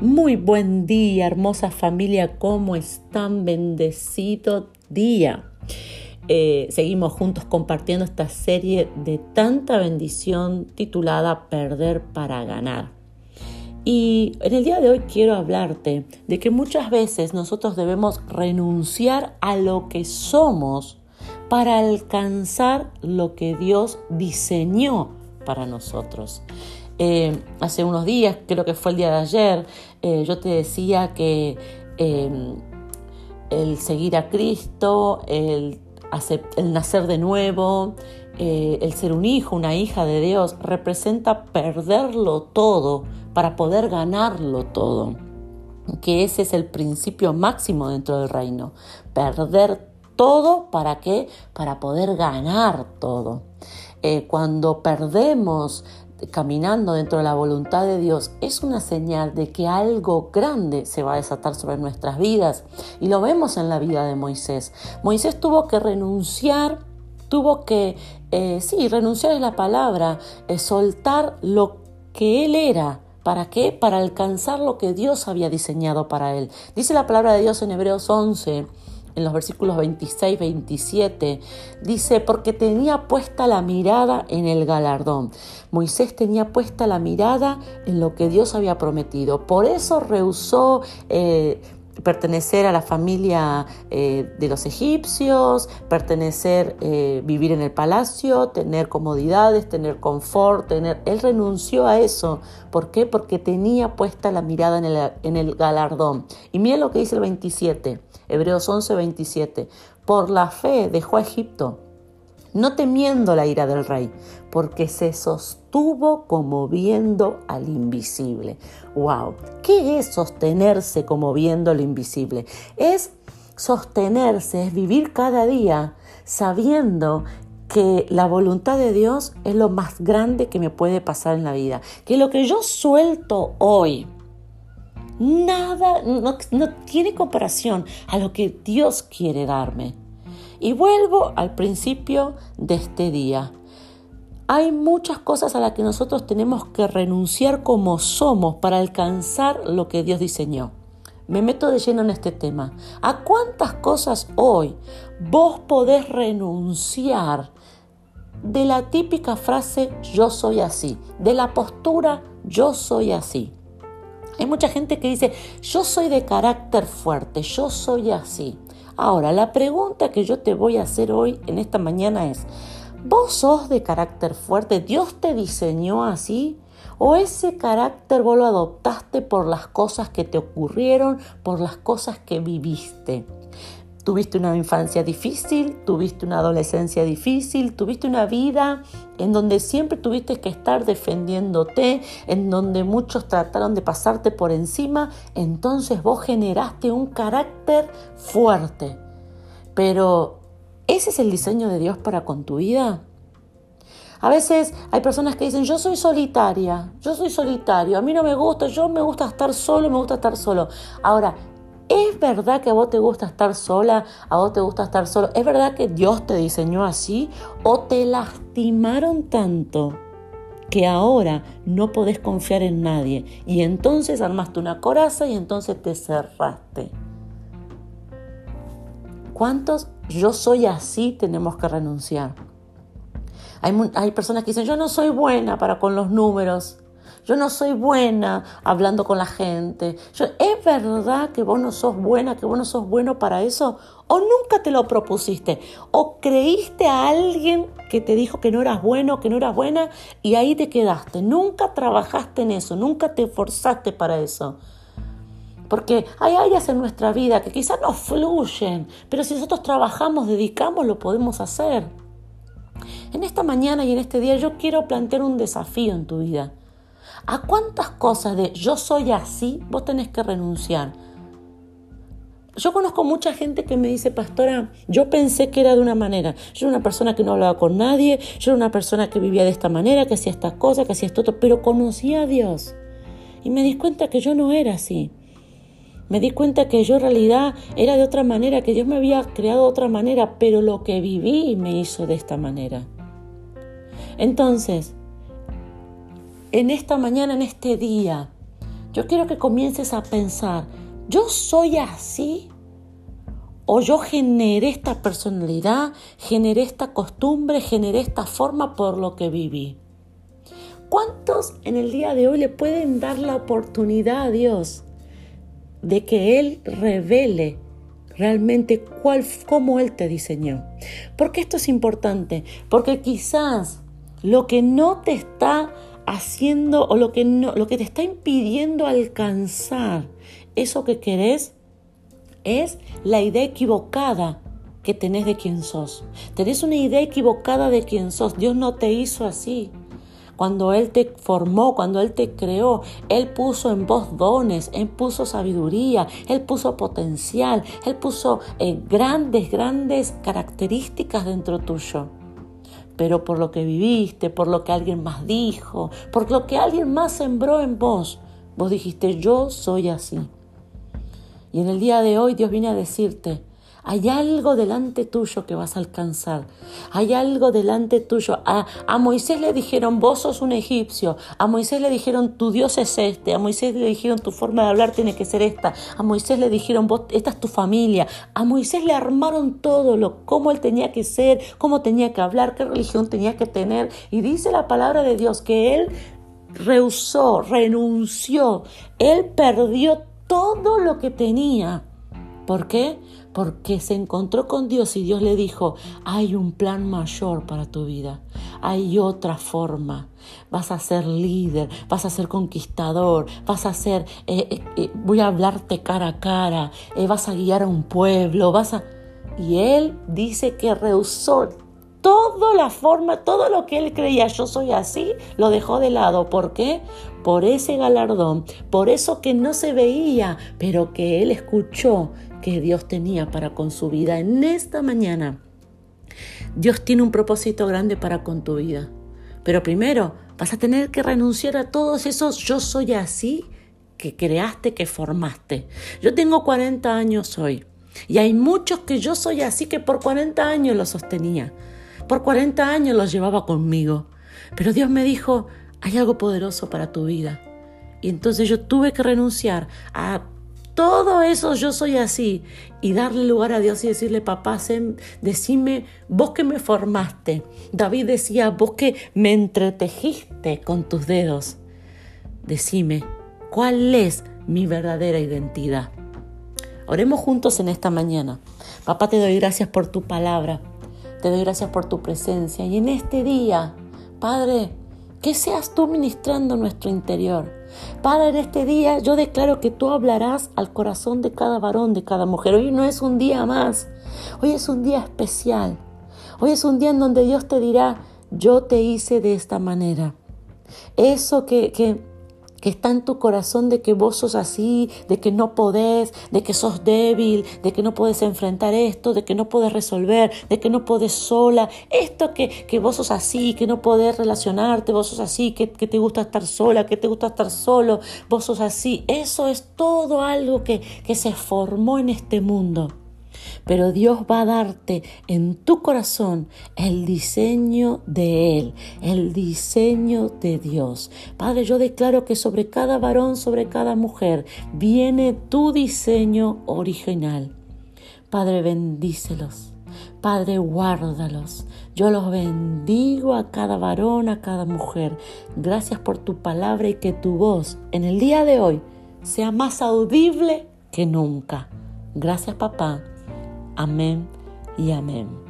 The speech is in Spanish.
Muy buen día, hermosa familia, ¿cómo están? Bendecido día. Eh, seguimos juntos compartiendo esta serie de tanta bendición titulada Perder para ganar. Y en el día de hoy quiero hablarte de que muchas veces nosotros debemos renunciar a lo que somos para alcanzar lo que Dios diseñó para nosotros. Eh, hace unos días, creo que fue el día de ayer, eh, yo te decía que em, el seguir a Cristo, el, nacer de nuevo, eh, el ser un hijo, una hija de Dios, representa perderlo todo para poder ganarlo todo. Que ese es el principio máximo dentro del reino. Perder todo, ¿para qué? Para poder ganar todo. cuando perdemos caminando dentro de la voluntad de Dios es una señal de que algo grande se va a desatar sobre nuestras vidas. Y lo vemos en la vida de Moisés. Moisés tuvo que renunciar, tuvo que, eh, sí, renunciar es la palabra, eh, soltar lo que él era. ¿Para qué? Para alcanzar lo que Dios había diseñado para él. Dice la palabra de Dios en Hebreos 11 en los versículos 26, 27, dice, porque tenía puesta la mirada en el galardón. Moisés tenía puesta la mirada en lo que Dios había prometido. Por eso rehusó... Eh, pertenecer a la familia eh, de los egipcios, pertenecer, eh, vivir en el palacio, tener comodidades, tener confort, tener... Él renunció a eso. ¿Por qué? Porque tenía puesta la mirada en el, en el galardón. Y miren lo que dice el 27. Hebreos 11, 27. Por la fe dejó a Egipto, no temiendo la ira del rey, porque se sostuvo como viendo al invisible. ¡Wow! ¿Qué es sostenerse como viendo lo invisible? Es sostenerse, es vivir cada día sabiendo que la voluntad de Dios es lo más grande que me puede pasar en la vida. Que lo que yo suelto hoy, Nada, no, tiene comparación a lo que Dios quiere darme. Y vuelvo al principio de este día. Hay muchas cosas a las que nosotros tenemos que renunciar como somos para alcanzar lo que Dios diseñó. Me meto de lleno en este tema. ¿A cuántas cosas hoy vos podés renunciar de la típica frase yo soy así, de la postura yo soy así? Hay mucha gente que dice, yo soy de carácter fuerte, yo soy así. Ahora, la pregunta que yo te voy a hacer hoy en esta mañana es, ¿vos sos de carácter fuerte? ¿Dios te diseñó así? ¿O ese carácter vos lo adoptaste por las cosas que te ocurrieron, por las cosas que viviste? Tuviste una infancia difícil, tuviste una adolescencia difícil, tuviste una vida en donde siempre tuviste que estar defendiéndote, en donde muchos trataron de pasarte por encima, entonces vos generaste un carácter fuerte. Pero, ¿ese es el diseño de Dios para con tu vida? A veces hay personas que dicen, yo soy solitaria, yo soy solitario, a mí no me gusta, yo me gusta estar solo, me gusta estar solo. Ahora, ¿Es verdad que a vos te gusta estar sola? ¿A vos te gusta estar solo? ¿Es verdad que Dios te diseñó así? ¿O te lastimaron tanto que ahora no podés confiar en nadie? Y entonces armaste una coraza y entonces te cerraste. ¿Cuántos yo soy así tenemos que renunciar? Hay, hay personas que dicen, yo no soy buena para con los números. Yo no soy buena hablando con la gente. ¿Es verdad que vos no sos buena, que vos no sos bueno para eso? ¿O nunca te lo propusiste? ¿O creíste a alguien que te dijo que no eras bueno, que no eras buena y ahí te quedaste? Nunca trabajaste en eso, nunca te esforzaste para eso. Porque hay áreas en nuestra vida que quizás no fluyen, pero si nosotros trabajamos, dedicamos, lo podemos hacer. En esta mañana y en este día yo quiero plantear un desafío en tu vida. ¿A cuántas cosas de yo soy así vos tenés que renunciar? Yo conozco mucha gente que me dice, pastora, yo pensé que era de una manera. Yo era una persona que no hablaba con nadie, yo era una persona que vivía de esta manera, que hacía estas cosas, que hacía esto otro, pero conocía a Dios. Y me di cuenta que yo no era así. Me di cuenta que yo en realidad era de otra manera, que Dios me había creado de otra manera, pero lo que viví me hizo de esta manera. Entonces, en esta mañana, en este día, yo quiero que comiences a pensar, ¿yo soy así? ¿O yo generé esta personalidad, generé esta costumbre, generé esta forma por lo que viví? ¿Cuántos en el día de hoy le pueden dar la oportunidad a Dios de que Él revele realmente cuál, cómo Él te diseñó? Porque esto es importante, porque quizás lo que no te está haciendo o lo que, no, lo que te está impidiendo alcanzar eso que querés es la idea equivocada que tenés de quién sos. Tenés una idea equivocada de quién sos. Dios no te hizo así. Cuando Él te formó, cuando Él te creó, Él puso en vos dones, Él puso sabiduría, Él puso potencial, Él puso eh, grandes, grandes características dentro tuyo pero por lo que viviste, por lo que alguien más dijo, por lo que alguien más sembró en vos, vos dijiste, yo soy así. Y en el día de hoy Dios viene a decirte, hay algo delante tuyo que vas a alcanzar. Hay algo delante tuyo. A, a, Moisés le dijeron, vos sos un egipcio. A Moisés le dijeron, tu Dios es este. A Moisés le dijeron, tu forma de hablar tiene que ser esta. A Moisés le dijeron, esta es tu familia. A Moisés le armaron todo, lo, cómo él tenía que ser, cómo tenía que hablar, qué religión tenía que tener. Y dice la palabra de Dios que él rehusó, renunció. Él perdió todo lo que tenía. ¿Por qué? Porque se encontró con Dios y Dios le dijo, hay un plan mayor para tu vida, hay otra forma, vas a ser líder, vas a ser conquistador, vas a ser, eh, eh, eh, voy a hablarte cara a cara, vas a guiar a un pueblo, vas a... Y él dice que rehusó toda la forma, todo lo que él creía, yo soy así, lo dejó de lado. ¿Por qué? Por ese galardón, por eso que no se veía, pero que él escuchó que Dios tenía para con su vida en esta mañana. Dios tiene un propósito grande para con tu vida. Pero primero vas a tener que renunciar a todos esos yo soy así que creaste, que formaste. Yo tengo 40 años hoy y hay muchos que yo soy así que por 40 años los sostenía. Por 40 años los llevaba conmigo. Pero Dios me dijo, hay algo poderoso para tu vida. Y entonces yo tuve que renunciar a todo eso yo soy así y darle lugar a Dios y decirle, papá, decime, vos que me formaste. David decía, vos que me entretejiste con tus dedos. Decime, ¿cuál es mi verdadera identidad? Oremos juntos en esta mañana. Papá, te doy gracias por tu palabra. Te doy gracias por tu presencia. Y en este día, Padre, que seas tú ministrando nuestro interior. Padre, en este día yo declaro que tú hablarás al corazón de cada varón, de cada mujer. Hoy no es un día más, hoy es un día especial. Hoy es un día en donde Dios te dirá, yo te hice de esta manera. Eso que, que que está en tu corazón de que vos sos así, de que no podés, de que sos débil, de que no puedes enfrentar esto, de que no puedes resolver, de que no podés sola, esto que, que vos sos así, que no podés relacionarte, vos sos así, que, que, te gusta estar sola, que te gusta estar solo, vos sos así, eso es todo algo que, que se formó en este mundo pero Dios va a darte en tu corazón el diseño de Él, el diseño de Dios. Padre, yo declaro que sobre cada varón, sobre cada mujer, viene tu diseño original. Padre, bendícelos. Padre, guárdalos. Yo los bendigo a cada varón, a cada mujer. Gracias por tu palabra y que tu voz en el día de hoy sea más audible que nunca. Gracias, papá. Amén y amén.